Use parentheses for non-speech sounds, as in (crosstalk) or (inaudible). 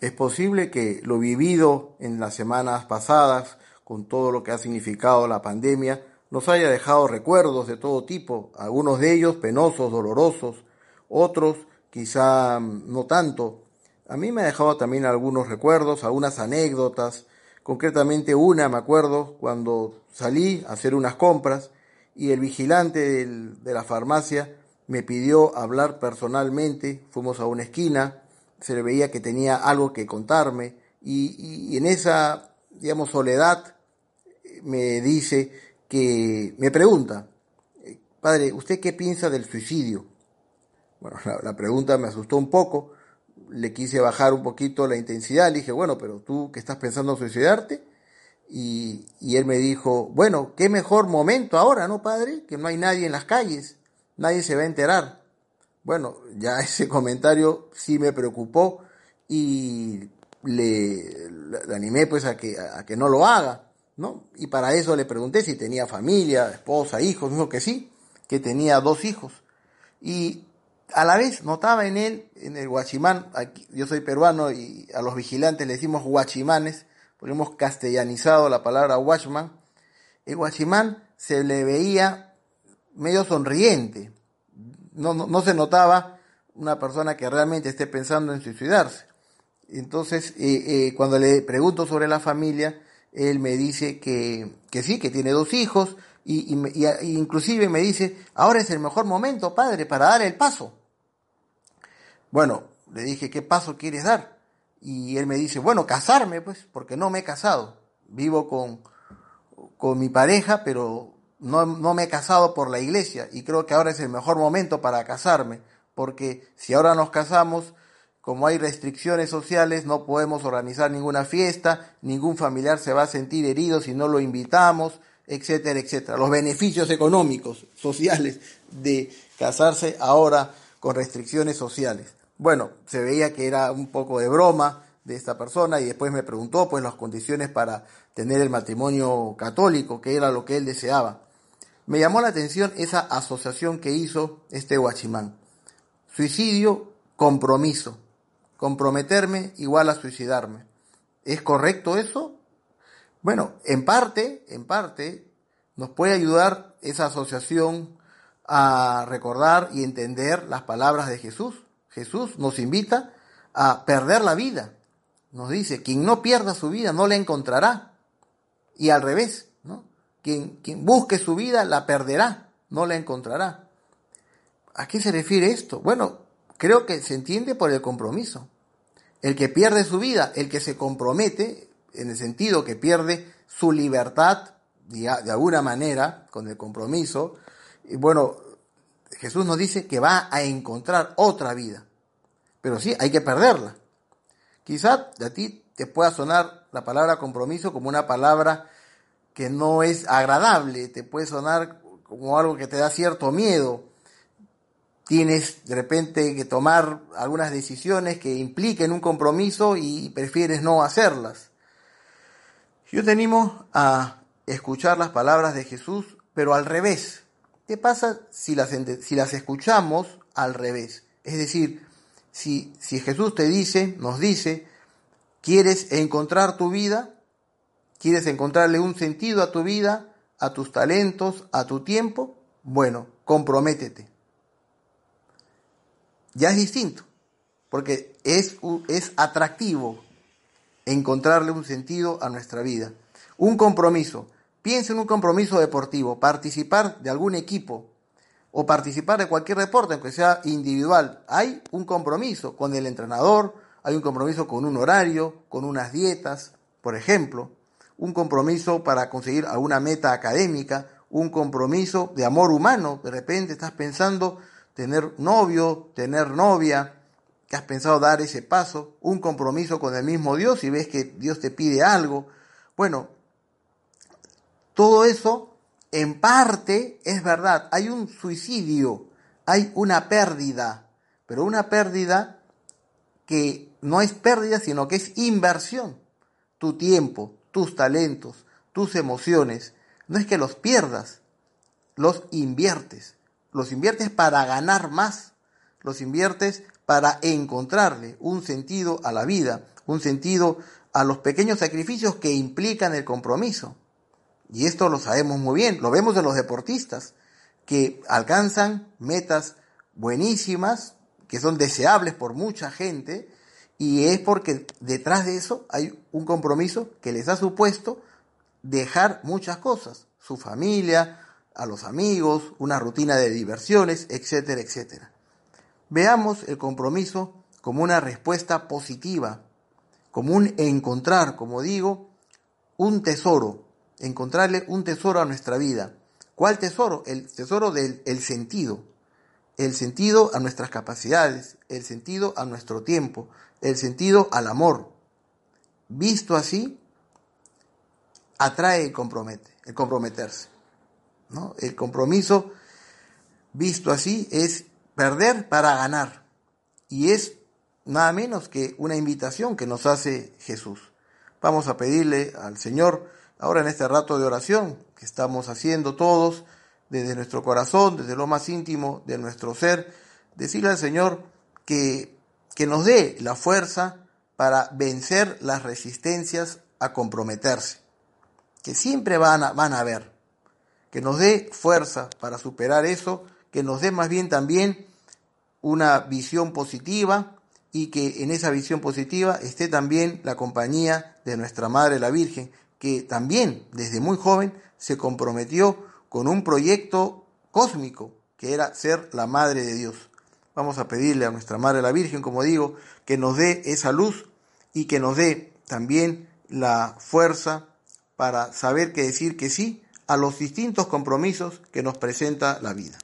es posible que lo vivido en las semanas pasadas, con todo lo que ha significado la pandemia, nos haya dejado recuerdos de todo tipo, algunos de ellos penosos, dolorosos, otros quizá no tanto. A mí me ha dejado también algunos recuerdos, algunas anécdotas, concretamente una me acuerdo cuando salí a hacer unas compras y el vigilante de la farmacia me pidió hablar personalmente, fuimos a una esquina, se le veía que tenía algo que contarme y, en esa, digamos, soledad me dice que, me pregunta, padre, ¿usted qué piensa del suicidio? Bueno, (laughs) la, pregunta me asustó un poco, le quise bajar un poquito la intensidad, le dije, bueno, pero tú que estás pensando en suicidarte, y, él me dijo, bueno, qué mejor momento ahora, ¿no, padre? Que no hay nadie en las calles, nadie se va a enterar. Bueno, ya (laughs) ese comentario sí me preocupó y le, animé pues a que, a que no lo haga, ¿no? Y para eso le pregunté si tenía familia, esposa, hijos, dijo que sí, que tenía dos hijos. Y a la vez notaba en él, en el guachimán, yo soy peruano y a los vigilantes le decimos guachimanes, porque hemos castellanizado la palabra watchman, el guachimán se le veía medio sonriente, no, no, se notaba una persona que realmente esté pensando en suicidarse. Entonces, eh, eh, cuando le pregunto sobre la familia, él me dice que, que sí, que tiene dos hijos, y, y, y, inclusive me dice, ahora es el mejor momento, padre, para dar el paso. Bueno, le dije, ¿qué paso quieres dar? Y él me dice, bueno, casarme, pues, porque no me he casado. Vivo con, con mi pareja, pero no, no me he casado por la iglesia. Y creo que ahora es el mejor momento para casarme, porque si ahora nos casamos, como hay restricciones sociales, no podemos organizar ninguna fiesta, ningún familiar se va a sentir herido si no lo invitamos, etcétera, etcétera. Los beneficios económicos, sociales de casarse ahora con restricciones sociales. Bueno, se veía que era un poco de broma de esta persona y después me preguntó pues las condiciones para tener el matrimonio católico, que era lo que él deseaba. Me llamó la atención esa asociación que hizo este guachimán. Suicidio, compromiso. Comprometerme igual a suicidarme. ¿Es correcto eso? Bueno, en parte, en parte, nos puede ayudar esa asociación a recordar y entender las palabras de Jesús. Jesús nos invita a perder la vida. Nos dice, quien no pierda su vida no la encontrará. Y al revés. Quien, busque su vida la perderá, no la encontrará. ¿A qué se refiere esto? Bueno, creo que se entiende por el compromiso. El que pierde su vida, el que se compromete, en el sentido que pierde su libertad, de alguna manera, con el compromiso, y bueno, Jesús nos dice que va a encontrar otra vida. Pero sí, hay que perderla. Quizá a ti te pueda sonar la palabra compromiso como una palabra que no es agradable, te puede sonar como algo que te da cierto miedo. Tienes de repente que tomar algunas decisiones que impliquen un compromiso y prefieres no hacerlas. Yo te animo a escuchar las palabras de Jesús, pero al revés. ¿Qué pasa si las, si las escuchamos al revés? Es decir, si, si Jesús te dice, nos dice, ¿quieres encontrar tu vida? ¿Quieres encontrarle un sentido a tu vida, a tus talentos, a tu tiempo? Bueno, comprométete. Ya es distinto, porque es, es atractivo encontrarle un sentido a nuestra vida. Un compromiso. Piensa en un compromiso deportivo, participar de algún equipo o participar de cualquier deporte, aunque sea individual. Hay un compromiso con el entrenador, hay un compromiso con un horario, con unas dietas, por ejemplo, un compromiso para conseguir alguna meta académica, un compromiso de amor humano. De repente estás pensando tener novio, tener novia, que has pensado dar ese paso, un compromiso con el mismo Dios y ves que Dios te pide algo. Bueno, todo eso, en parte, es verdad. Hay un suicidio, hay una pérdida, pero una pérdida que no es pérdida, sino que es inversión. Tu tiempo, tus talentos, tus emociones, no es que los pierdas, los inviertes. Los inviertes para ganar más, los inviertes para encontrarle un sentido a la vida, un sentido a los pequeños sacrificios que implican el compromiso. Y esto lo sabemos muy bien, lo vemos en los deportistas, que alcanzan metas buenísimas, que son deseables por mucha gente, y es porque detrás de eso hay un compromiso que les ha supuesto dejar muchas cosas, su familia, a los amigos, una rutina de diversiones, etcétera, etcétera. Veamos el compromiso como una respuesta positiva, como un encontrar, como digo, un tesoro, encontrarle un tesoro a nuestra vida. ¿Cuál tesoro? El tesoro del el sentido. El sentido a nuestras capacidades, el sentido a nuestro tiempo, el sentido al amor. Visto así, atrae el, compromete, el comprometerse. ¿no? El compromiso, visto así, es perder para ganar. Y es nada menos que una invitación que nos hace Jesús. Vamos a pedirle al Señor, ahora en este rato de oración que estamos haciendo todos, desde nuestro corazón, desde lo más íntimo de nuestro ser, decirle al Señor que, que nos dé la fuerza para vencer las resistencias a comprometerse, que siempre van a, van a haber, que nos dé fuerza para superar eso, que nos dé más bien también una visión positiva y que en esa visión positiva esté también la compañía de nuestra Madre la Virgen, que también desde muy joven se comprometió con un proyecto cósmico, que era ser la Madre de Dios. Vamos a pedirle a nuestra Madre la Virgen, como digo, que nos dé esa luz y que nos dé también la fuerza para saber que decir que sí a los distintos compromisos que nos presenta la vida.